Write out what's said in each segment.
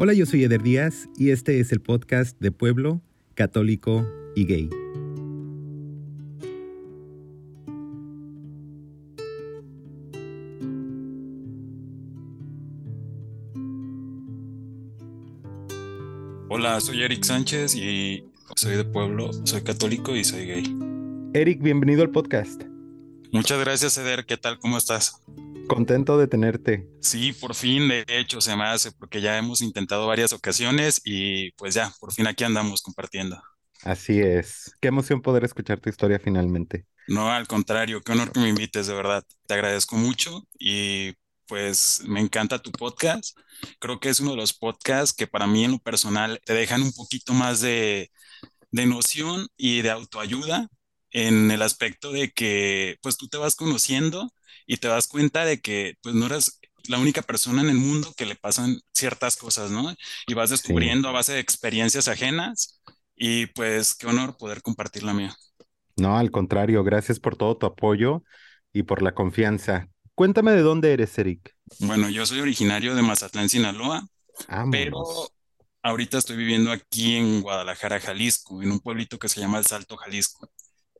Hola, yo soy Eder Díaz y este es el podcast de Pueblo, Católico y Gay. Hola, soy Eric Sánchez y soy de Pueblo, soy católico y soy gay. Eric, bienvenido al podcast. Muchas gracias, Eder. ¿Qué tal? ¿Cómo estás? Contento de tenerte. Sí, por fin, de hecho, se me hace, porque ya hemos intentado varias ocasiones y pues ya, por fin aquí andamos compartiendo. Así es. Qué emoción poder escuchar tu historia finalmente. No, al contrario, qué honor que me invites, de verdad. Te agradezco mucho y pues me encanta tu podcast. Creo que es uno de los podcasts que para mí en lo personal te dejan un poquito más de, de noción y de autoayuda en el aspecto de que pues tú te vas conociendo y te das cuenta de que pues no eres la única persona en el mundo que le pasan ciertas cosas, ¿no? Y vas descubriendo a base de experiencias ajenas y pues qué honor poder compartir la mía. No, al contrario, gracias por todo tu apoyo y por la confianza. Cuéntame de dónde eres, Eric. Bueno, yo soy originario de Mazatlán, Sinaloa, pero ahorita estoy viviendo aquí en Guadalajara, Jalisco, en un pueblito que se llama El Salto, Jalisco.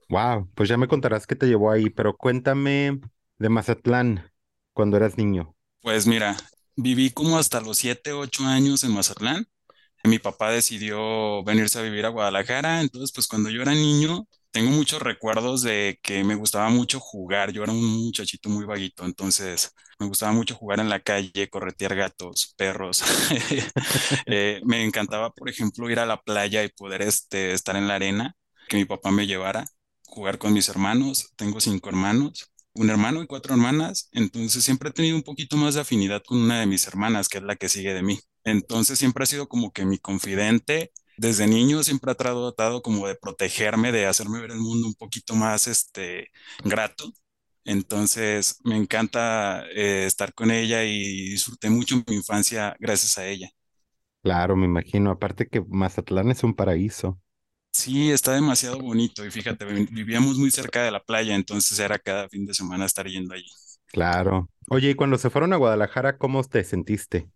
Wow, pues ya me contarás qué te llevó ahí, pero cuéntame de Mazatlán cuando eras niño? Pues mira, viví como hasta los 7, 8 años en Mazatlán. Mi papá decidió venirse a vivir a Guadalajara, entonces pues cuando yo era niño tengo muchos recuerdos de que me gustaba mucho jugar. Yo era un muchachito muy vaguito, entonces me gustaba mucho jugar en la calle, corretear gatos, perros. Eh, me encantaba, por ejemplo, ir a la playa y poder este, estar en la arena, que mi papá me llevara, jugar con mis hermanos. Tengo cinco hermanos un hermano y cuatro hermanas, entonces siempre he tenido un poquito más de afinidad con una de mis hermanas, que es la que sigue de mí. Entonces siempre ha sido como que mi confidente. Desde niño siempre ha tratado como de protegerme, de hacerme ver el mundo un poquito más este, grato. Entonces me encanta eh, estar con ella y disfruté mucho mi infancia gracias a ella. Claro, me imagino. Aparte que Mazatlán es un paraíso. Sí, está demasiado bonito y fíjate, vivíamos muy cerca de la playa, entonces era cada fin de semana estar yendo allí. Claro. Oye, y cuando se fueron a Guadalajara, ¿cómo te sentiste?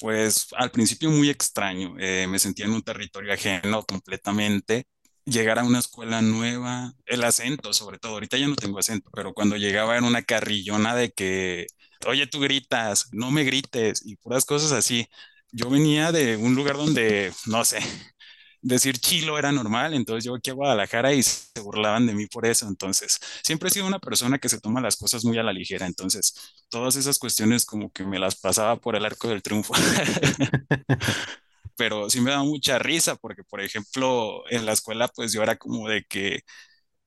Pues al principio muy extraño, eh, me sentía en un territorio ajeno completamente. Llegar a una escuela nueva, el acento sobre todo, ahorita ya no tengo acento, pero cuando llegaba era una carrillona de que, oye, tú gritas, no me grites y puras cosas así. Yo venía de un lugar donde, no sé, decir chilo era normal, entonces yo aquí a Guadalajara y se burlaban de mí por eso, entonces siempre he sido una persona que se toma las cosas muy a la ligera, entonces todas esas cuestiones como que me las pasaba por el arco del triunfo. Pero sí me da mucha risa porque, por ejemplo, en la escuela pues yo era como de que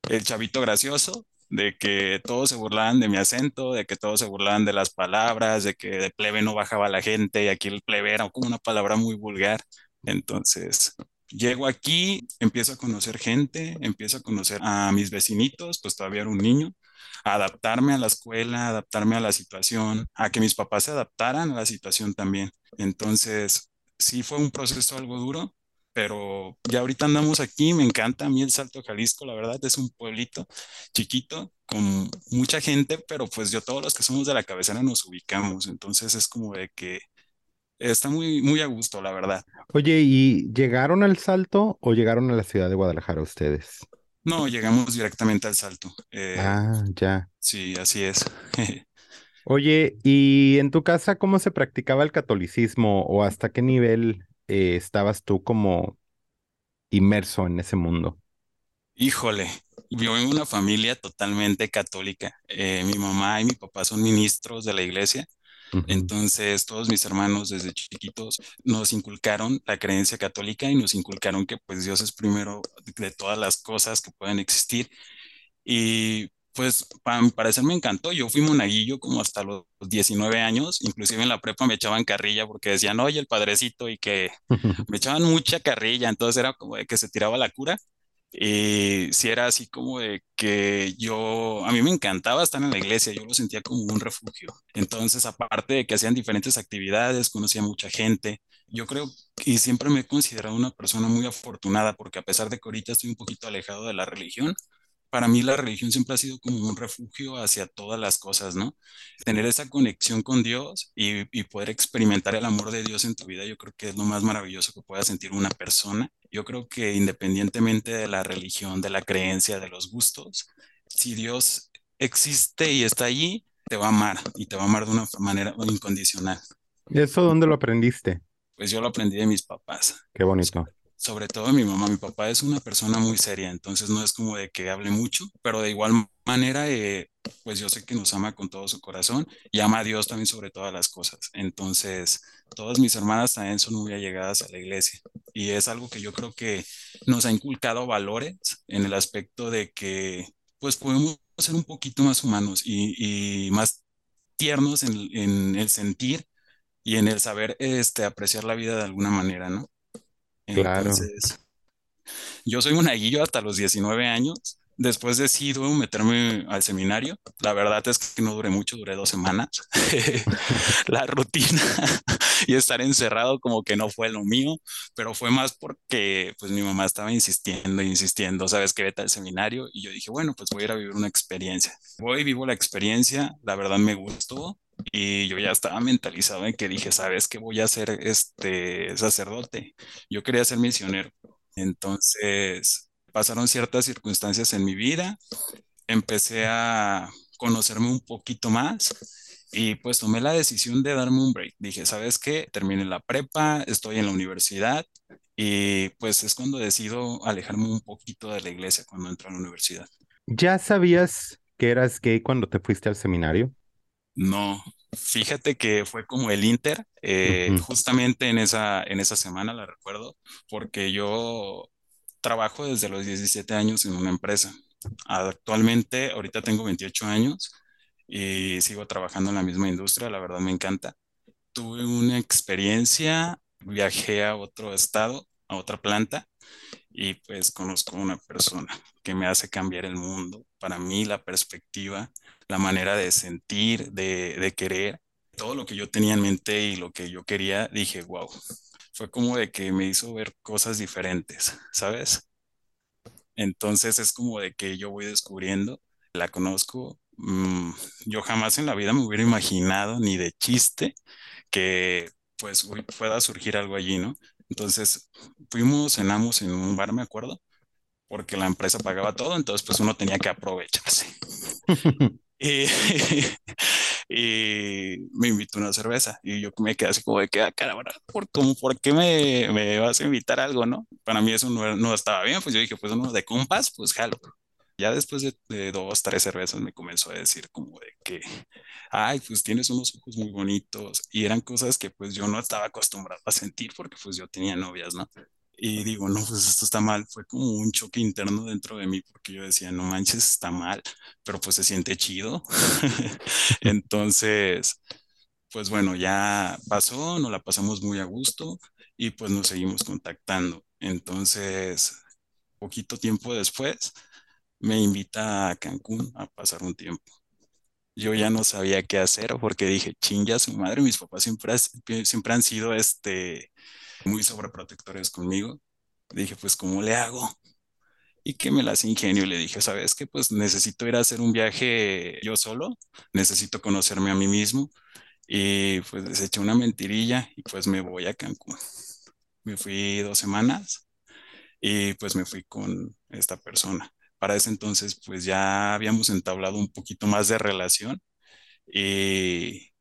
el chavito gracioso, de que todos se burlaban de mi acento, de que todos se burlaban de las palabras, de que de plebe no bajaba la gente y aquí el plebe era como una palabra muy vulgar. Entonces, Llego aquí, empiezo a conocer gente, empiezo a conocer a mis vecinitos, pues todavía era un niño, a adaptarme a la escuela, adaptarme a la situación, a que mis papás se adaptaran a la situación también. Entonces, sí fue un proceso algo duro, pero ya ahorita andamos aquí, me encanta a mí el Salto Jalisco, la verdad es un pueblito chiquito con mucha gente, pero pues yo todos los que somos de la cabecera nos ubicamos, entonces es como de que está muy, muy a gusto, la verdad. Oye, ¿y llegaron al Salto o llegaron a la ciudad de Guadalajara ustedes? No, llegamos directamente al Salto. Eh, ah, ya. Sí, así es. Oye, ¿y en tu casa cómo se practicaba el catolicismo o hasta qué nivel eh, estabas tú como inmerso en ese mundo? Híjole, yo en una familia totalmente católica. Eh, mi mamá y mi papá son ministros de la iglesia entonces, todos mis hermanos desde chiquitos nos inculcaron la creencia católica y nos inculcaron que pues Dios es primero de todas las cosas que pueden existir. Y pues para mi parecer me encantó. Yo fui monaguillo como hasta los 19 años, inclusive en la prepa me echaban carrilla porque decían, oye, el padrecito, y que me echaban mucha carrilla, entonces era como de que se tiraba la cura. Y si era así como de que yo, a mí me encantaba estar en la iglesia, yo lo sentía como un refugio. Entonces, aparte de que hacían diferentes actividades, conocía mucha gente, yo creo que siempre me he considerado una persona muy afortunada porque a pesar de que ahorita estoy un poquito alejado de la religión, para mí la religión siempre ha sido como un refugio hacia todas las cosas, ¿no? Tener esa conexión con Dios y, y poder experimentar el amor de Dios en tu vida, yo creo que es lo más maravilloso que pueda sentir una persona. Yo creo que independientemente de la religión, de la creencia, de los gustos, si Dios existe y está allí, te va a amar y te va a amar de una manera incondicional. ¿Eso dónde lo aprendiste? Pues yo lo aprendí de mis papás. Qué bonito. Sobre todo mi mamá. Mi papá es una persona muy seria, entonces no es como de que hable mucho, pero de igual manera, eh, pues yo sé que nos ama con todo su corazón y ama a Dios también sobre todas las cosas. Entonces, todas mis hermanas también son muy allegadas a la iglesia y es algo que yo creo que nos ha inculcado valores en el aspecto de que pues podemos ser un poquito más humanos y, y más tiernos en, en el sentir y en el saber este, apreciar la vida de alguna manera, ¿no? Claro. Entonces, yo soy monaguillo hasta los 19 años. Después decido meterme al seminario. La verdad es que no duré mucho, duré dos semanas. La rutina y estar encerrado como que no fue lo mío, pero fue más porque pues mi mamá estaba insistiendo, insistiendo, sabes que vete al seminario y yo dije, bueno, pues voy a ir a vivir una experiencia. Voy, vivo la experiencia, la verdad me gustó, y yo ya estaba mentalizado en que dije, ¿sabes qué? Voy a ser este sacerdote. Yo quería ser misionero. Entonces, pasaron ciertas circunstancias en mi vida, empecé a conocerme un poquito más y pues tomé la decisión de darme un break. Dije, ¿sabes qué? Terminé la prepa, estoy en la universidad y pues es cuando decido alejarme un poquito de la iglesia cuando entro a la universidad. ¿Ya sabías que eras gay cuando te fuiste al seminario? No, fíjate que fue como el Inter, eh, justamente en esa, en esa semana la recuerdo, porque yo trabajo desde los 17 años en una empresa. Actualmente, ahorita tengo 28 años y sigo trabajando en la misma industria, la verdad me encanta. Tuve una experiencia, viajé a otro estado, a otra planta, y pues conozco a una persona que me hace cambiar el mundo. Para mí, la perspectiva, la manera de sentir, de, de querer, todo lo que yo tenía en mente y lo que yo quería, dije, wow. Fue como de que me hizo ver cosas diferentes, ¿sabes? Entonces es como de que yo voy descubriendo, la conozco. mm, yo jamás en la vida me hubiera imaginado ni de chiste que pues pueda surgir algo allí, ¿no? Entonces fuimos, cenamos en un bar, me acuerdo, porque la empresa pagaba todo, entonces pues uno tenía que aprovecharse. Y, y me invitó una cerveza y yo me quedé así como de que, ah, caramba, ¿por, cómo, ¿por qué me, me vas a invitar algo, no? Para mí eso no, no estaba bien, pues yo dije, pues uno de compas, pues jalo. Ya después de, de dos, tres cervezas me comenzó a decir como de que, ay, pues tienes unos ojos muy bonitos y eran cosas que pues yo no estaba acostumbrado a sentir porque pues yo tenía novias, ¿no? Y digo, no, pues esto está mal. Fue como un choque interno dentro de mí porque yo decía, no manches, está mal, pero pues se siente chido. Entonces, pues bueno, ya pasó, nos la pasamos muy a gusto y pues nos seguimos contactando. Entonces, poquito tiempo después, me invita a Cancún a pasar un tiempo. Yo ya no sabía qué hacer porque dije, chinga su madre, mis papás siempre, siempre han sido este, muy sobreprotectores conmigo. Dije, pues, ¿cómo le hago? Y que me las ingenio le dije, ¿sabes qué? Pues necesito ir a hacer un viaje yo solo, necesito conocerme a mí mismo. Y pues les eché una mentirilla y pues me voy a Cancún. Me fui dos semanas y pues me fui con esta persona. Para ese entonces pues ya habíamos entablado un poquito más de relación y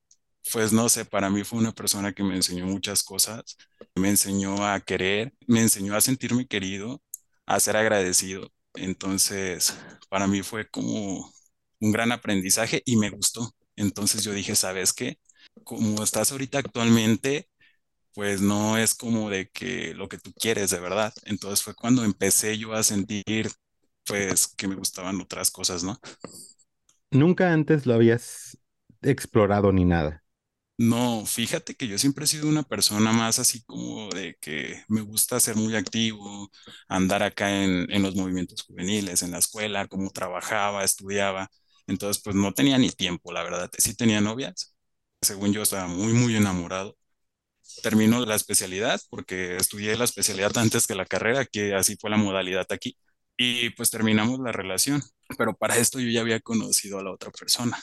pues no sé, para mí fue una persona que me enseñó muchas cosas, me enseñó a querer, me enseñó a sentirme querido, a ser agradecido. Entonces, para mí fue como un gran aprendizaje y me gustó. Entonces yo dije, ¿sabes qué? Como estás ahorita actualmente, pues no es como de que lo que tú quieres de verdad. Entonces fue cuando empecé yo a sentir, pues, que me gustaban otras cosas, ¿no? Nunca antes lo habías explorado ni nada. No, fíjate que yo siempre he sido una persona más así como de que me gusta ser muy activo, andar acá en, en los movimientos juveniles, en la escuela, como trabajaba, estudiaba. Entonces, pues no tenía ni tiempo, la verdad. Sí tenía novias. Según yo, estaba muy, muy enamorado. Termino la especialidad porque estudié la especialidad antes que la carrera, que así fue la modalidad aquí. y pues terminamos la relación, pero para esto yo ya había conocido a la otra persona.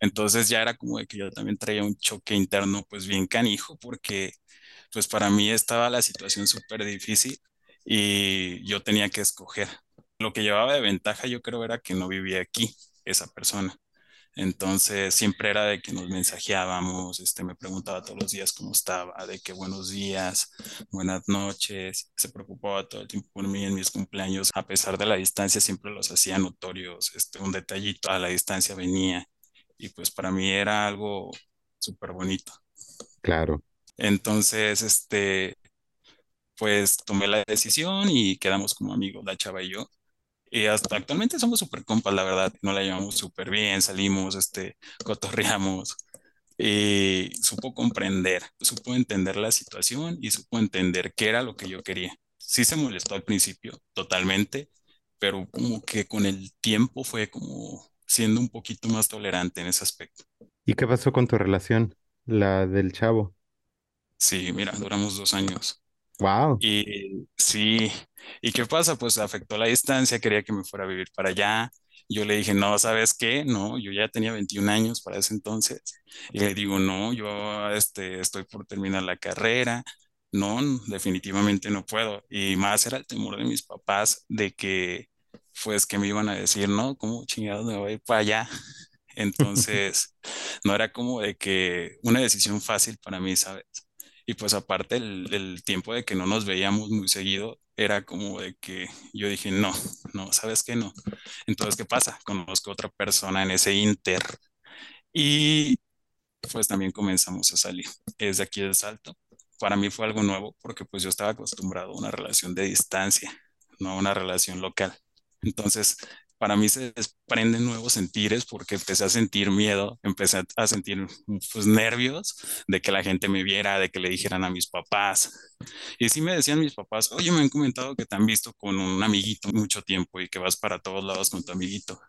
Entonces ya era como de que yo también traía un choque interno pues bien canijo porque pues para mí estaba la situación súper difícil y yo tenía que escoger. Lo que llevaba de ventaja yo creo era que no vivía aquí esa persona. Entonces siempre era de que nos mensajeábamos, este, me preguntaba todos los días cómo estaba, de que buenos días, buenas noches, se preocupaba todo el tiempo por mí en mis cumpleaños, a pesar de la distancia siempre los hacía notorios, este, un detallito a la distancia venía y pues para mí era algo súper bonito. claro. Entonces, este, pues tomé la decisión y quedamos como amigos, la chava y yo. Y hasta actualmente somos súper compas, la verdad, no la llevamos súper bien, salimos, este, cotorreamos y supo comprender, supo entender la situación y supo entender qué era lo que yo quería. Sí se molestó al principio, totalmente, pero como que con el tiempo fue como siendo un poquito más tolerante en ese aspecto. ¿Y qué pasó con tu relación? La del chavo. Sí, mira, duramos dos años. Wow. Y sí, ¿y qué pasa? Pues afectó la distancia, quería que me fuera a vivir para allá. Yo le dije, no, ¿sabes qué? No, yo ya tenía 21 años para ese entonces. Y le digo, no, yo este, estoy por terminar la carrera. No, definitivamente no puedo. Y más era el temor de mis papás de que, pues, que me iban a decir, no, ¿cómo chingados me voy para allá? Entonces, no era como de que una decisión fácil para mí, ¿sabes? Y pues aparte el, el tiempo de que no nos veíamos muy seguido, era como de que yo dije, no, no, ¿sabes qué? No. Entonces, ¿qué pasa? Conozco a otra persona en ese inter y pues también comenzamos a salir. Es de aquí del Salto. Para mí fue algo nuevo porque pues yo estaba acostumbrado a una relación de distancia, no a una relación local. Entonces, para mí se desprenden nuevos sentires porque empecé a sentir miedo, empecé a sentir pues nervios de que la gente me viera, de que le dijeran a mis papás. Y sí me decían mis papás, oye, me han comentado que te han visto con un amiguito mucho tiempo y que vas para todos lados con tu amiguito.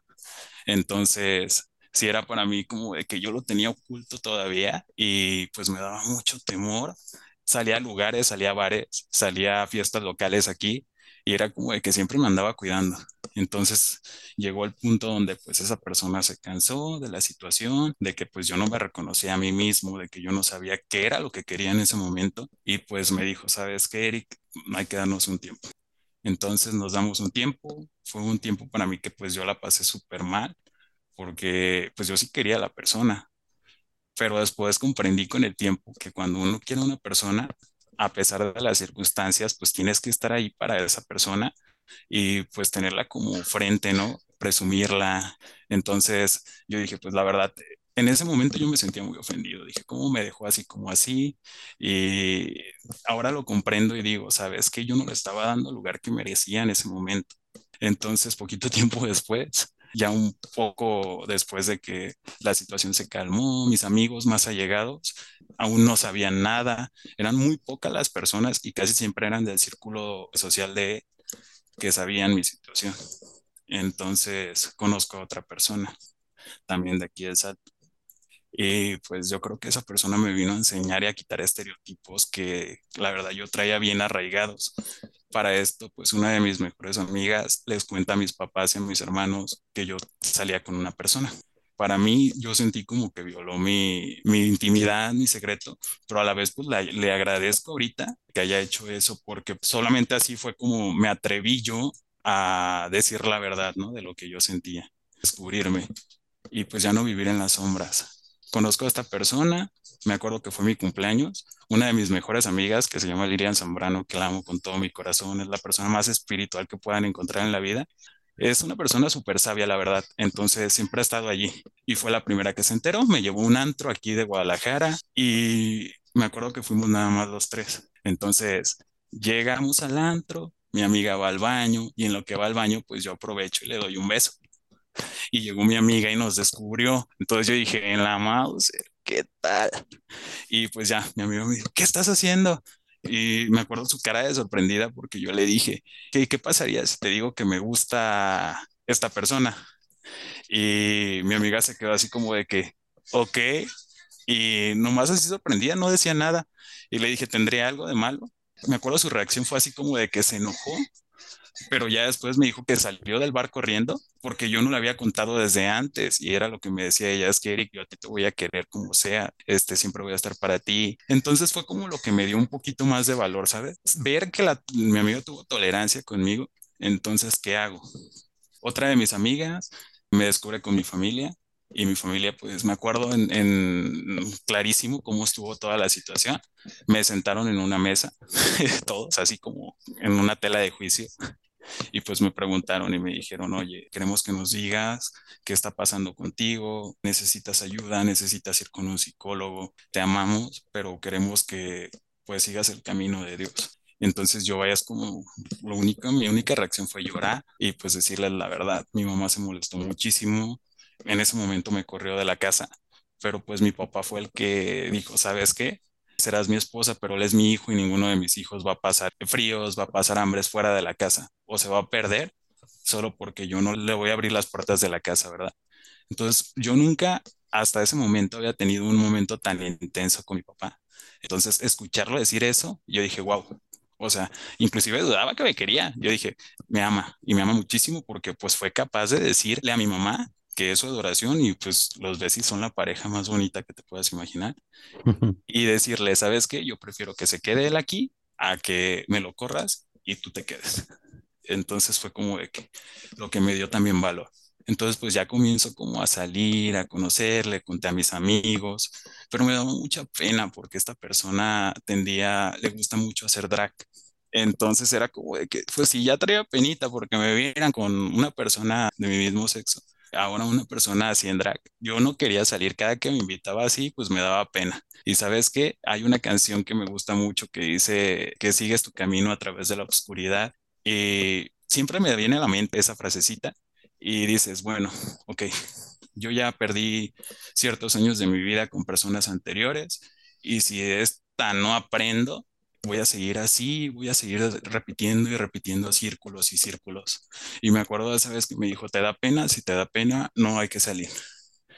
Entonces, sí era para mí como de que yo lo tenía oculto todavía y pues me daba mucho temor. Salía a lugares, salía a bares, salía a fiestas locales aquí y era como de que siempre me andaba cuidando. Entonces llegó el punto donde pues esa persona se cansó de la situación, de que pues yo no me reconocía a mí mismo, de que yo no sabía qué era lo que quería en ese momento y pues me dijo, ¿sabes qué, Eric? Hay que darnos un tiempo. Entonces nos damos un tiempo, fue un tiempo para mí que pues yo la pasé súper mal porque pues yo sí quería a la persona, pero después comprendí con el tiempo que cuando uno quiere a una persona, a pesar de las circunstancias, pues tienes que estar ahí para esa persona y pues tenerla como frente, ¿no? Presumirla. Entonces yo dije, pues la verdad, en ese momento yo me sentía muy ofendido. Dije, ¿cómo me dejó así como así? Y ahora lo comprendo y digo, ¿sabes? Que yo no le estaba dando el lugar que merecía en ese momento. Entonces, poquito tiempo después, ya un poco después de que la situación se calmó, mis amigos más allegados aún no sabían nada, eran muy pocas las personas y casi siempre eran del círculo social de que sabían mi situación. Entonces conozco a otra persona, también de aquí del SAT. Y pues yo creo que esa persona me vino a enseñar y a quitar estereotipos que la verdad yo traía bien arraigados. Para esto, pues una de mis mejores amigas les cuenta a mis papás y a mis hermanos que yo salía con una persona. Para mí, yo sentí como que violó mi, mi intimidad, mi secreto, pero a la vez, pues la- le agradezco ahorita que haya hecho eso, porque solamente así fue como me atreví yo a decir la verdad, ¿no? De lo que yo sentía, descubrirme y pues ya no vivir en las sombras. Conozco a esta persona, me acuerdo que fue mi cumpleaños, una de mis mejores amigas que se llama Lilian Zambrano, que la amo con todo mi corazón, es la persona más espiritual que puedan encontrar en la vida. Es una persona súper sabia, la verdad, entonces siempre ha estado allí y fue la primera que se enteró, me llevó un antro aquí de Guadalajara y me acuerdo que fuimos nada más los tres. Entonces llegamos al antro, mi amiga va al baño y en lo que va al baño, pues yo aprovecho y le doy un beso y llegó mi amiga y nos descubrió. Entonces yo dije, en la mouse, ¿qué tal? Y pues ya, mi amigo me dijo, ¿qué estás haciendo? Y me acuerdo su cara de sorprendida porque yo le dije, ¿qué, qué pasaría si te digo que me gusta esta persona? Y mi amiga se quedó así como de que, ok, y nomás así sorprendida, no decía nada. Y le dije, ¿tendría algo de malo? Me acuerdo su reacción fue así como de que se enojó pero ya después me dijo que salió del bar corriendo porque yo no le había contado desde antes y era lo que me decía ella, es que Eric, yo a ti te voy a querer como sea, este, siempre voy a estar para ti. Entonces fue como lo que me dio un poquito más de valor, ¿sabes? Ver que la, mi amigo tuvo tolerancia conmigo, entonces, ¿qué hago? Otra de mis amigas me descubre con mi familia y mi familia, pues me acuerdo en, en, clarísimo cómo estuvo toda la situación. Me sentaron en una mesa, todos así como en una tela de juicio, y pues me preguntaron y me dijeron, oye, queremos que nos digas qué está pasando contigo, necesitas ayuda, necesitas ir con un psicólogo, te amamos, pero queremos que pues sigas el camino de Dios. Entonces yo vayas como, lo único, mi única reacción fue llorar y pues decirle la verdad. Mi mamá se molestó muchísimo, en ese momento me corrió de la casa, pero pues mi papá fue el que dijo, ¿sabes qué? Serás mi esposa, pero él es mi hijo y ninguno de mis hijos va a pasar fríos, va a pasar hambres fuera de la casa o se va a perder solo porque yo no le voy a abrir las puertas de la casa, ¿verdad? Entonces yo nunca hasta ese momento había tenido un momento tan intenso con mi papá. Entonces escucharlo decir eso, yo dije, wow, o sea, inclusive dudaba que me quería. Yo dije, me ama y me ama muchísimo porque pues fue capaz de decirle a mi mamá que es su adoración y pues los Bessis son la pareja más bonita que te puedas imaginar. Y decirle, ¿sabes qué? Yo prefiero que se quede él aquí a que me lo corras y tú te quedes. Entonces fue como de que lo que me dio también valor. Entonces pues ya comienzo como a salir, a conocerle, conté a mis amigos, pero me daba mucha pena porque esta persona tendía, le gusta mucho hacer drag. Entonces era como de que, pues sí, ya traía penita porque me vieran con una persona de mi mismo sexo ahora una persona así en drag. Yo no quería salir, cada que me invitaba así, pues me daba pena. Y sabes que hay una canción que me gusta mucho que dice que sigues tu camino a través de la oscuridad. Y siempre me viene a la mente esa frasecita y dices, bueno, ok, yo ya perdí ciertos años de mi vida con personas anteriores y si esta no aprendo, voy a seguir así, voy a seguir repitiendo y repitiendo círculos y círculos. Y me acuerdo de esa vez que me dijo, ¿te da pena? Si te da pena, no hay que salir.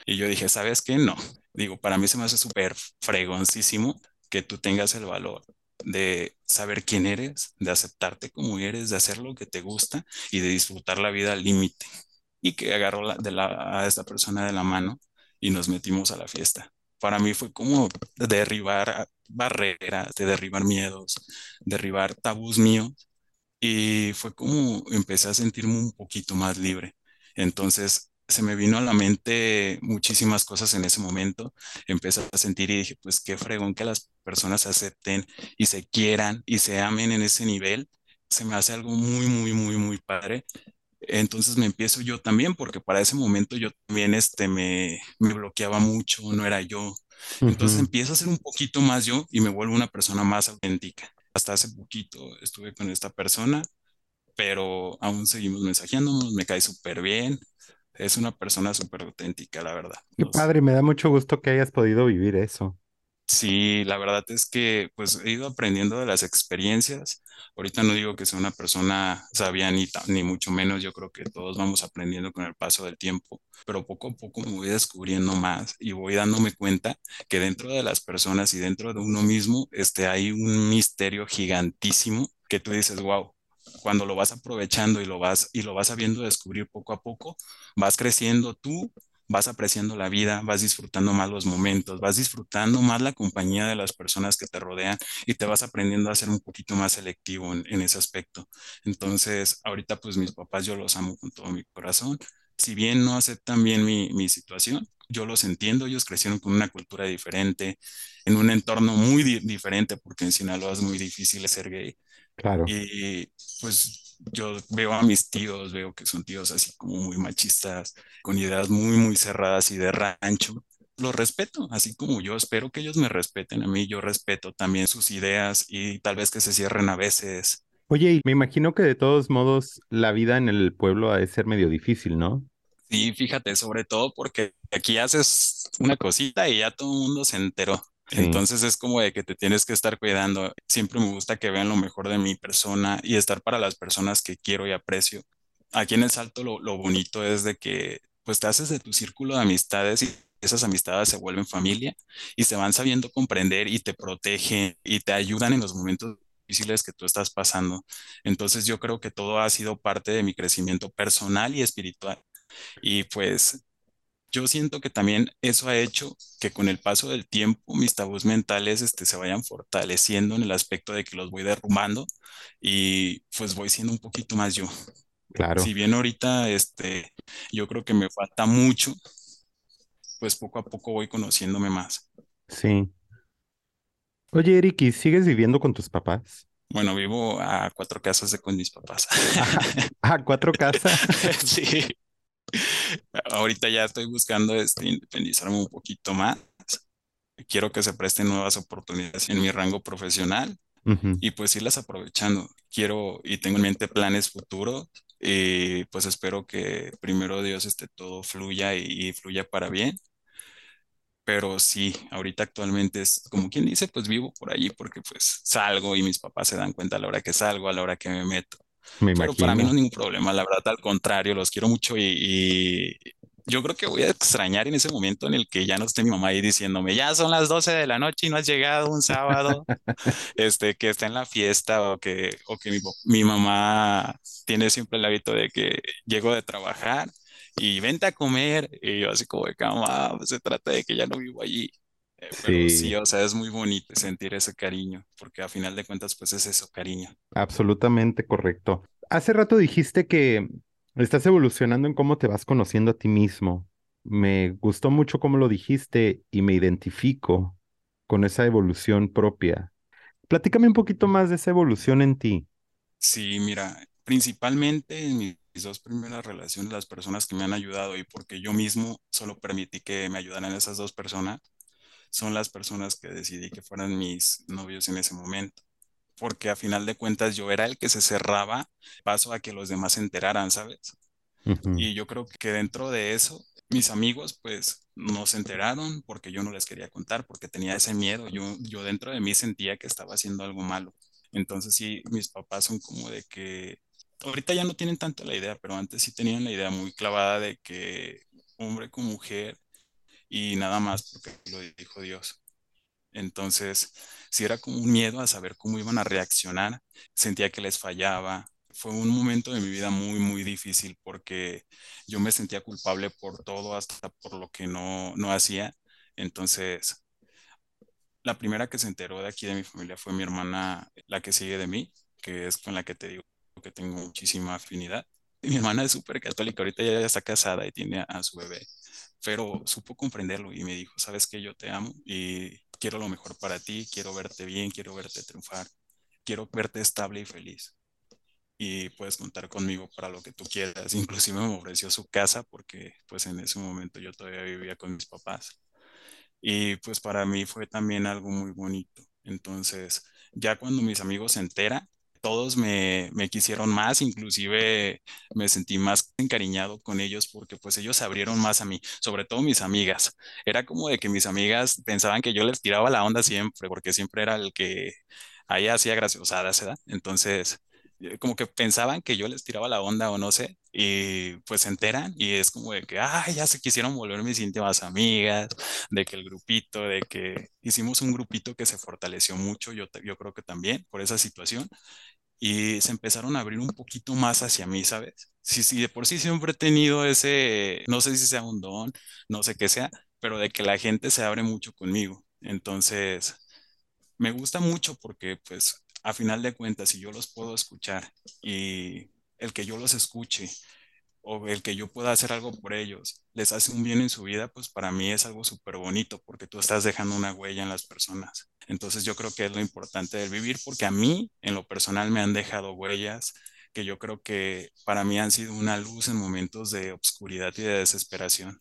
Y yo dije, ¿sabes qué? No. Digo, para mí se me hace súper fregoncísimo que tú tengas el valor de saber quién eres, de aceptarte como eres, de hacer lo que te gusta y de disfrutar la vida al límite. Y que agarró a esta persona de la mano y nos metimos a la fiesta para mí fue como derribar barreras, de derribar miedos, derribar tabús míos y fue como empecé a sentirme un poquito más libre. Entonces se me vino a la mente muchísimas cosas en ese momento. Empecé a sentir y dije, pues qué fregón que las personas acepten y se quieran y se amen en ese nivel. Se me hace algo muy, muy, muy, muy padre entonces me empiezo yo también, porque para ese momento yo también este, me, me bloqueaba mucho, no era yo. Entonces empiezo a ser un poquito más yo y me vuelvo una persona más auténtica. Hasta hace poquito estuve con esta persona, pero aún seguimos mensajeándonos, me cae súper bien. Es una persona súper auténtica, la verdad. Qué padre, me da mucho gusto que hayas podido vivir eso. Sí, la verdad es que pues he ido aprendiendo de las experiencias. Ahorita no digo que sea una persona sabia ni, ni mucho menos, yo creo que todos vamos aprendiendo con el paso del tiempo, pero poco a poco me voy descubriendo más y voy dándome cuenta que dentro de las personas y dentro de uno mismo este, hay un misterio gigantísimo que tú dices, wow, cuando lo vas aprovechando y lo vas y lo vas sabiendo descubrir poco a poco, vas creciendo tú, vas apreciando la vida, vas disfrutando más los momentos, vas disfrutando más la compañía de las personas que te rodean y te vas aprendiendo a ser un poquito más selectivo en, ese aspecto. Entonces, ahorita pues mis papás yo los amo con todo mi corazón. Si bien no aceptan bien mi, mi situación, yo los entiendo, ellos crecieron con una cultura diferente, en un entorno muy diferente, porque en Sinaloa es muy difícil ser gay. Claro. Y pues yo veo a mis tíos, veo que son tíos así como muy machistas, con ideas muy, muy cerradas y de rancho. Los respeto, así como yo espero que ellos me respeten a mí, yo respeto también sus ideas y tal vez que se cierren a veces. Oye, y me imagino que de todos modos la vida en el pueblo ha de ser medio difícil, ¿no? Sí, fíjate, sobre todo porque aquí haces una cosita y ya todo el mundo se enteró. Entonces es como de que te tienes que estar cuidando. Siempre me gusta que vean lo mejor de mi persona y estar para las personas que quiero y aprecio. Aquí en el Salto lo, lo bonito es de que pues te haces de tu círculo de amistades y esas amistades se vuelven familia y se van sabiendo comprender y te protegen y te ayudan en los momentos difíciles que tú estás pasando. Entonces yo creo que todo ha sido parte de mi crecimiento personal y espiritual. Y pues yo siento que también eso ha hecho que con el paso del tiempo mis tabús mentales este, se vayan fortaleciendo en el aspecto de que los voy derrumbando y pues voy siendo un poquito más yo. Claro, Si bien ahorita este, yo creo que me falta mucho, pues poco a poco voy conociéndome más. sí. Oye, Eric, ¿y sigues viviendo con tus papás? Bueno, vivo a cuatro casas de con mis papás. Ajá. Ah, cuatro casas. Sí, ahorita ya estoy buscando este, independizarme un poquito más. Quiero que se presten nuevas oportunidades en mi rango profesional Ujú, y pues irlas aprovechando. Quiero y tengo en mente planes futuros y pues espero que primero Dios este todo fluya y, y fluya para bien. Pero sí, ahorita actualmente es como quien dice, pues vivo por allí porque pues salgo y mis papás se dan cuenta a la hora que salgo, a la hora que me meto. Me Pero para mí no es ningún problema, la verdad, al contrario, los quiero mucho y, y yo creo que voy a extrañar en ese momento en el que ya no esté mi mamá ahí diciéndome, ya son las 12 de la noche y no has llegado un sábado, este, que está en la fiesta o que, o que mi, mi mamá tiene siempre el hábito de que llego de trabajar y vente a comer y yo así como de cama, pues se trata de que ya no vivo allí. Eh, Pero sí, Sí, o sea, es muy bonito sentir ese cariño, porque a final de cuentas, pues es eso, cariño. absolutamente correcto. Hace rato dijiste que estás evolucionando en cómo te vas conociendo a ti mismo. Me gustó mucho cómo lo dijiste y me identifico con esa evolución propia. Platícame un poquito más de esa evolución en ti. Sí, mira, principalmente en mis dos primeras relaciones, las personas que me han ayudado y porque yo mismo solo permití que me ayudaran esas dos personas, son las personas que decidí que fueran mis novios en ese momento. Porque a final de cuentas yo era el que se cerraba paso a que los demás se enteraran, ¿sabes? Y yo creo que dentro de eso, mis amigos pues no se enteraron porque yo no les quería contar, porque tenía ese miedo. Yo, yo dentro de mí sentía que estaba haciendo algo malo. Entonces sí, mis papás son como de que, ahorita ya no tienen tanto la idea, pero antes sí tenían la idea muy clavada de que hombre con mujer y nada más porque lo dijo Dios. Entonces, sí era como un miedo a saber cómo iban a reaccionar. Sentía que les fallaba. Fue un momento de mi vida muy, muy difícil porque yo me sentía culpable por todo, hasta por lo que no, no hacía. Entonces, la primera que se enteró de aquí de mi familia fue mi hermana, la que sigue de mí, que es con la que te digo que tengo muchísima afinidad. Mi hermana es súper católica, ahorita ya está casada y tiene a su bebé, pero supo comprenderlo y me dijo, sabes que yo te amo y quiero lo mejor para ti, quiero verte bien, quiero verte triunfar, quiero verte estable y feliz. Y puedes contar conmigo para lo que tú quieras. Inclusive me ofreció su casa porque pues en ese momento yo todavía vivía con mis papás. Y pues para mí fue también algo muy bonito. Entonces, ya cuando mis amigos se enteran, todos me, me quisieron más, inclusive me sentí más encariñado con ellos porque pues ellos se abrieron más a mí, sobre todo mis amigas. Era como de que mis amigas pensaban que yo les tiraba la onda siempre, porque siempre era el que ahí hacía graciosadas, ¿verdad? Entonces, como que pensaban que yo les tiraba la onda o no sé, y pues se enteran y es como de que, ay, ya se quisieron volver mis íntimas amigas de que el grupito, de que hicimos un grupito que se fortaleció mucho, yo, yo creo que también por esa situación, y se empezaron a abrir un poquito más hacia mí, ¿sabes? Sí, sí, de por sí siempre he tenido ese, no sé si sea un don, no sé qué sea, pero de que la gente se abre mucho conmigo. Entonces, me gusta mucho porque, pues, a final de cuentas, si yo los puedo escuchar y el que yo los escuche o el que yo pueda hacer algo por ellos, les hace un bien en su vida, pues para mí es algo súper bonito porque tú estás dejando una huella en las personas. Entonces yo creo que es lo importante del vivir porque a mí en lo personal me han dejado huellas que yo creo que para mí han sido una luz en momentos de obscuridad y de desesperación.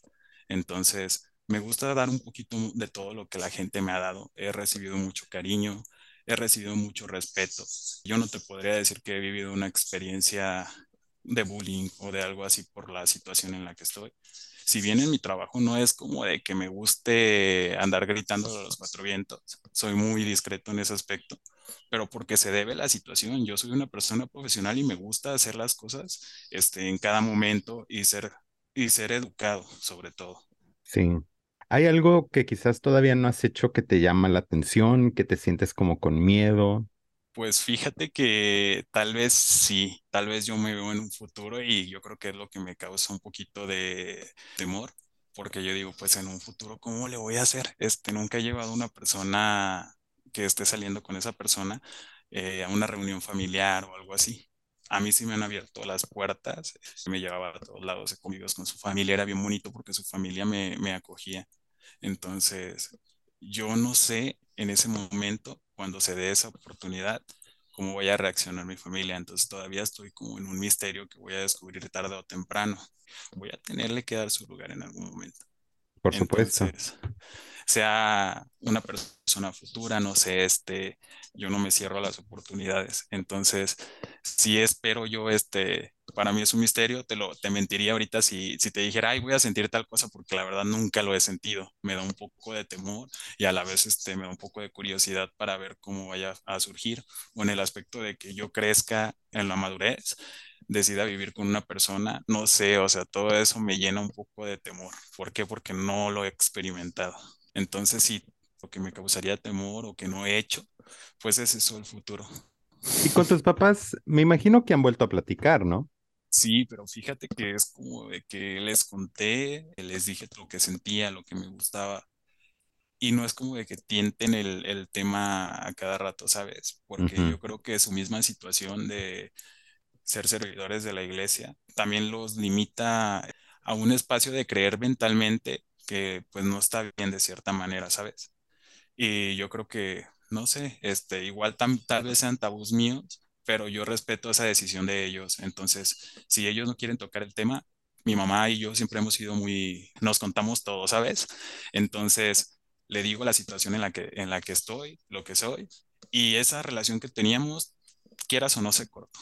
Entonces me gusta dar un poquito de todo lo que la gente me ha dado. He recibido mucho cariño, he recibido mucho respeto. Yo no te podría decir que he vivido una experiencia de bullying o de algo así por la situación en la que estoy. Si bien en mi trabajo no es como de que me guste andar gritando a los cuatro vientos, soy muy discreto en ese aspecto, pero porque se debe la situación. Yo soy una persona profesional y me gusta hacer las cosas este, en cada momento y ser, y ser educado sobre todo. Sí. ¿Hay algo que quizás todavía no has hecho que te llama la atención, que te sientes como con miedo? Pues fíjate que tal vez sí, tal vez yo me veo en un futuro y yo creo que es lo que me causa un poquito de temor, porque yo digo, pues en un futuro, ¿cómo le voy a hacer? Este, nunca he llevado una persona que esté saliendo con esa persona eh, a una reunión familiar o algo así. A mí sí me han abierto las puertas, me llevaba a todos lados, he comido con su familia, era bien bonito porque su familia me, me acogía. Entonces, yo no sé en ese momento, cuando se dé esa oportunidad, cómo voy a reaccionar mi familia. Entonces, todavía estoy como en un misterio que voy a descubrir tarde o temprano. Voy a tenerle que dar su lugar en algún momento. Por supuesto. Entonces, sea una persona futura, no sé, este, yo no me cierro a las oportunidades. Entonces, si espero yo, este, para mí es un misterio, te lo, te mentiría ahorita si, si te dijera, ay, voy a sentir tal cosa, porque la verdad nunca lo he sentido. Me da un poco de temor y a la vez, este, me da un poco de curiosidad para ver cómo vaya a surgir o en el aspecto de que yo crezca en la madurez decida vivir con una persona, no sé, o sea, todo eso me llena un poco de temor. ¿Por qué? Porque no lo he experimentado. Entonces, sí, lo que me causaría temor o que no he hecho, pues es eso el futuro. Y con tus papás, me imagino que han vuelto a platicar, ¿no? Sí, pero fíjate que es como de que les conté, les dije lo que sentía, lo que me gustaba, y no es como de que tienten el, el tema a cada rato, ¿sabes? Porque yo creo que su misma situación de ser servidores de la iglesia también los limita a un espacio de creer mentalmente que pues no está bien de cierta manera, ¿sabes? Y yo creo que, no sé, este, igual tam- tal vez sean tabús míos, pero yo respeto esa decisión de ellos. Entonces, si ellos no quieren tocar el tema, mi mamá y yo siempre hemos sido muy, nos contamos todo, ¿sabes? Entonces, le digo la situación en la que, en la que estoy, lo que soy, y esa relación que teníamos, quieras o no, se cortó.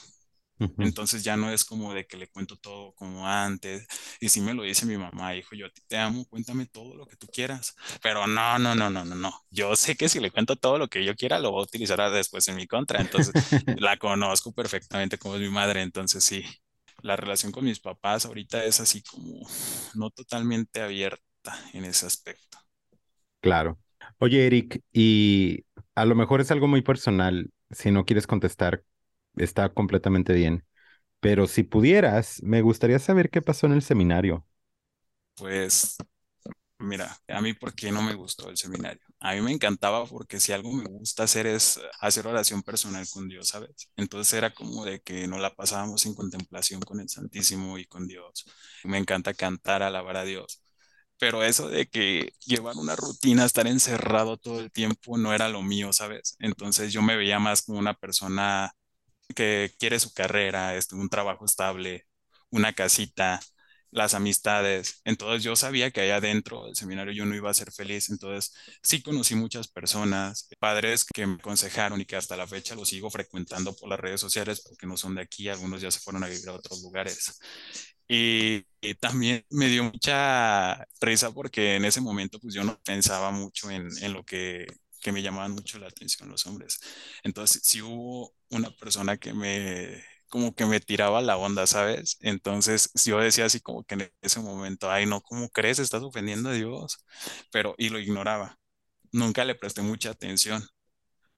Entonces ya no es como de que le cuento todo como antes. Y si me lo dice mi mamá, hijo, yo a ti te amo, cuéntame todo lo que tú quieras. Pero no, no, no, no, no, no. Yo sé que si le cuento todo lo que yo quiera, lo va a utilizar después en mi contra. Entonces la conozco perfectamente como es mi madre. Entonces sí, la relación con mis papás ahorita es así como no totalmente abierta en ese aspecto. Claro. Oye, Eric, y a lo mejor es algo muy personal, si no quieres contestar, está completamente bien, pero si pudieras, me gustaría saber qué pasó en el seminario. Pues Mira, a mí por qué no me gustó el seminario. A mí me encantaba porque si algo me gusta hacer es hacer oración personal con Dios, ¿sabes? Entonces era como de que no la pasábamos en contemplación con el Santísimo y con Dios. Me encanta cantar, alabar a Dios. Pero eso de que llevar una rutina, estar encerrado todo el tiempo, no era lo mío, ¿sabes? Entonces yo me veía más como una persona que quiere su carrera, este, un trabajo estable, una casita, las amistades. Entonces yo sabía que allá adentro del seminario yo no iba a ser feliz. Entonces sí conocí muchas personas, padres que me aconsejaron y que hasta la fecha los sigo frecuentando por las redes sociales porque no son de aquí, algunos ya se fueron a vivir a otros lugares. Y, también me dio mucha risa porque en ese momento pues yo no pensaba mucho en, en lo que, que me llamaban mucho la atención los hombres. Entonces, si hubo una persona que me, como que me tiraba la onda, ¿sabes? Entonces, yo decía así como que en ese momento, ay, no, ¿cómo crees? Estás ofendiendo a Dios. Pero, y lo ignoraba. Nunca le presté mucha atención.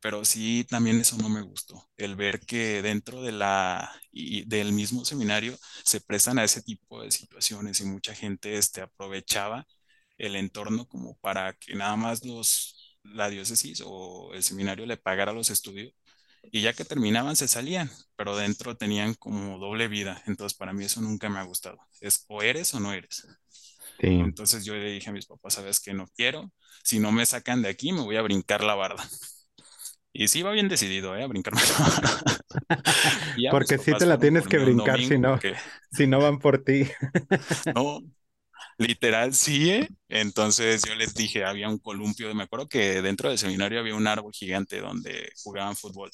Pero sí, también eso no me gustó, el ver que dentro de la, y del mismo seminario se prestan a ese tipo de situaciones y mucha gente este, aprovechaba el entorno como para que nada más los, la diócesis o el seminario le pagara los estudios y ya que terminaban se salían, pero dentro tenían como doble vida. Entonces para mí eso nunca me ha gustado. Es o eres o no eres. Sí. Entonces yo le dije a mis papás, sabes que no quiero, si no me sacan de aquí me voy a brincar la barda. Y sí iba bien decidido, ¿eh? A brincarme la barda. Porque sí te la tienes que brincar si no, si no van por ti. no, literal sí, ¿eh? Entonces yo les dije, había un columpio, me acuerdo que dentro del seminario había un árbol gigante donde jugaban fútbol.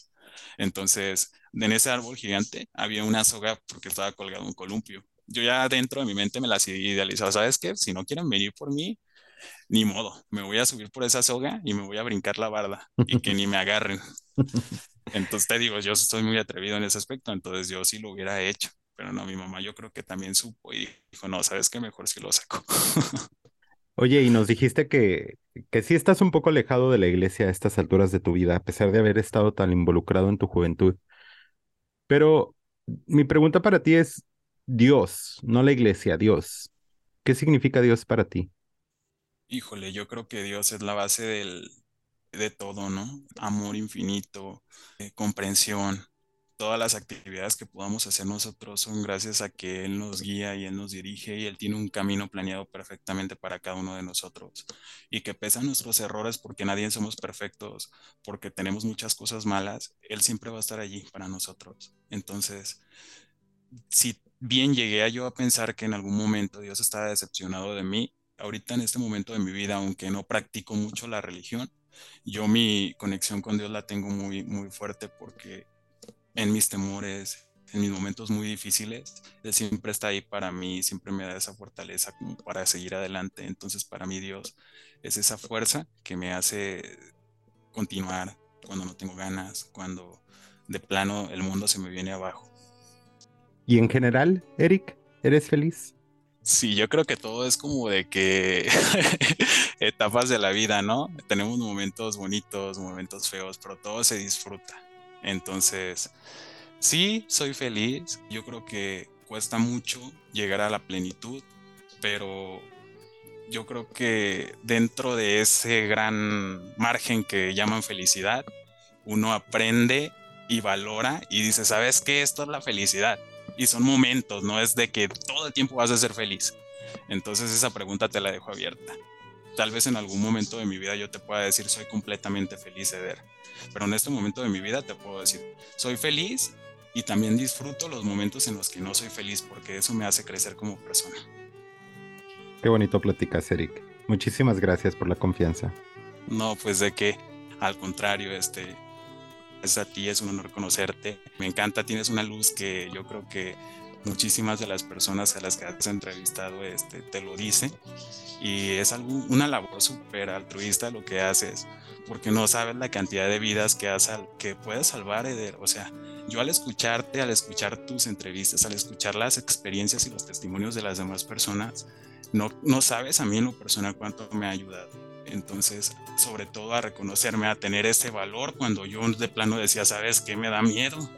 Entonces, en ese árbol gigante había una soga porque estaba colgado un columpio. Yo ya dentro de mi mente me las idealizaba, ¿sabes qué? Si no quieren venir por mí, ni modo, me voy a subir por esa soga y me voy a brincar la barda y que ni me agarren. Entonces te digo, yo soy muy atrevido en ese aspecto, entonces yo sí lo hubiera hecho, pero no, mi mamá yo creo que también supo y dijo, no, ¿sabes qué? Mejor si lo saco. Oye, y nos dijiste que, que sí estás un poco alejado de la iglesia a estas alturas de tu vida, a pesar de haber estado tan involucrado en tu juventud. Pero mi pregunta para ti es Dios, no la iglesia, Dios. ¿Qué significa Dios para ti? Híjole, yo creo que Dios es la base del, de todo, ¿no? Amor infinito, eh, comprensión. Todas las actividades que podamos hacer nosotros son gracias a que Él nos guía y Él nos dirige y Él tiene un camino planeado perfectamente para cada uno de nosotros. Y que pesan nuestros errores porque nadie somos perfectos, porque tenemos muchas cosas malas, Él siempre va a estar allí para nosotros. Entonces, si bien llegué a yo a pensar que en algún momento Dios estaba decepcionado de mí, ahorita en este momento de mi vida, aunque no practico mucho la religión, yo mi conexión con Dios la tengo muy, muy fuerte porque en mis temores, en mis momentos muy difíciles, Él siempre está ahí para mí, siempre me da esa fortaleza como para seguir adelante. Entonces para mí Dios es esa fuerza que me hace continuar cuando no tengo ganas, cuando de plano el mundo se me viene abajo. Y en general, Eric, ¿eres feliz? Sí, yo creo que todo es como de que etapas de la vida, ¿no? Tenemos momentos bonitos, momentos feos, pero todo se disfruta. Entonces, sí, soy feliz. Yo creo que cuesta mucho llegar a la plenitud, pero yo creo que dentro de ese gran margen que llaman felicidad, uno aprende y valora y dice, ¿sabes qué? Esto es la felicidad y son momentos, no es de que todo el tiempo vas a ser feliz. Entonces esa pregunta te la dejo abierta. Tal vez en algún momento de mi vida yo te pueda decir soy completamente feliz de ver, pero en este momento de mi vida te puedo decir soy feliz y también disfruto los momentos en los que no soy feliz porque eso me hace crecer como persona. Qué bonito platicas, Eric. Muchísimas gracias por la confianza. No, pues de que, al contrario, este, a ti, es un honor conocerte. Me encanta, tienes una luz que yo creo que muchísimas de las personas a las que has entrevistado este, te lo dicen y es algo, una labor súper altruista lo que haces porque no sabes la cantidad de vidas que, has, que puedes salvar. O sea, yo al escucharte, al escuchar tus entrevistas, al escuchar las experiencias y los testimonios de las demás personas, no, no sabes a mí en lo personal cuánto me ha ayudado. Entonces, sobre todo a reconocerme, a tener ese valor cuando yo de plano decía, ¿sabes qué? Me da miedo.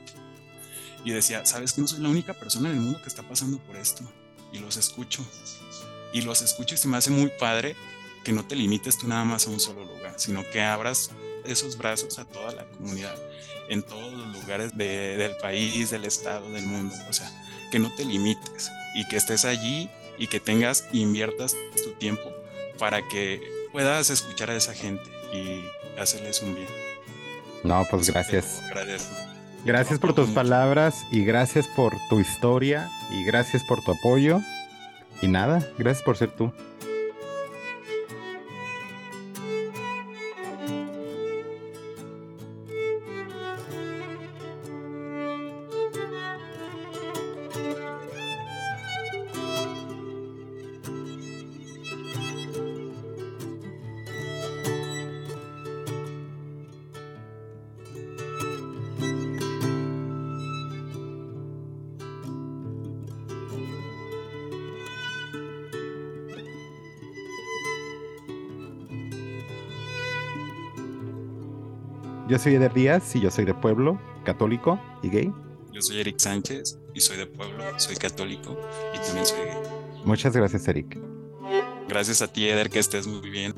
Y decía, ¿sabes que no soy la única persona en el mundo que está pasando por esto? Y los escucho. Y los escucho y se me hace muy padre que no te limites tú nada más a un solo lugar, sino que abras esos brazos a toda la comunidad, en todos los lugares del país, del estado, del mundo. O sea, que no te limites y que estés allí y que tengas, inviertas tu tiempo para que puedas escuchar a esa gente y hacerles un bien. No, pues gracias. Gracias por tus palabras y gracias por tu historia y gracias por tu apoyo. Y nada, gracias por ser tú. Yo soy Eder Díaz y yo soy de pueblo, católico y gay. Yo soy Eric Sánchez y soy de pueblo, soy católico y también soy gay. Muchas gracias, Eric. Gracias a ti, Eder, que estés muy bien.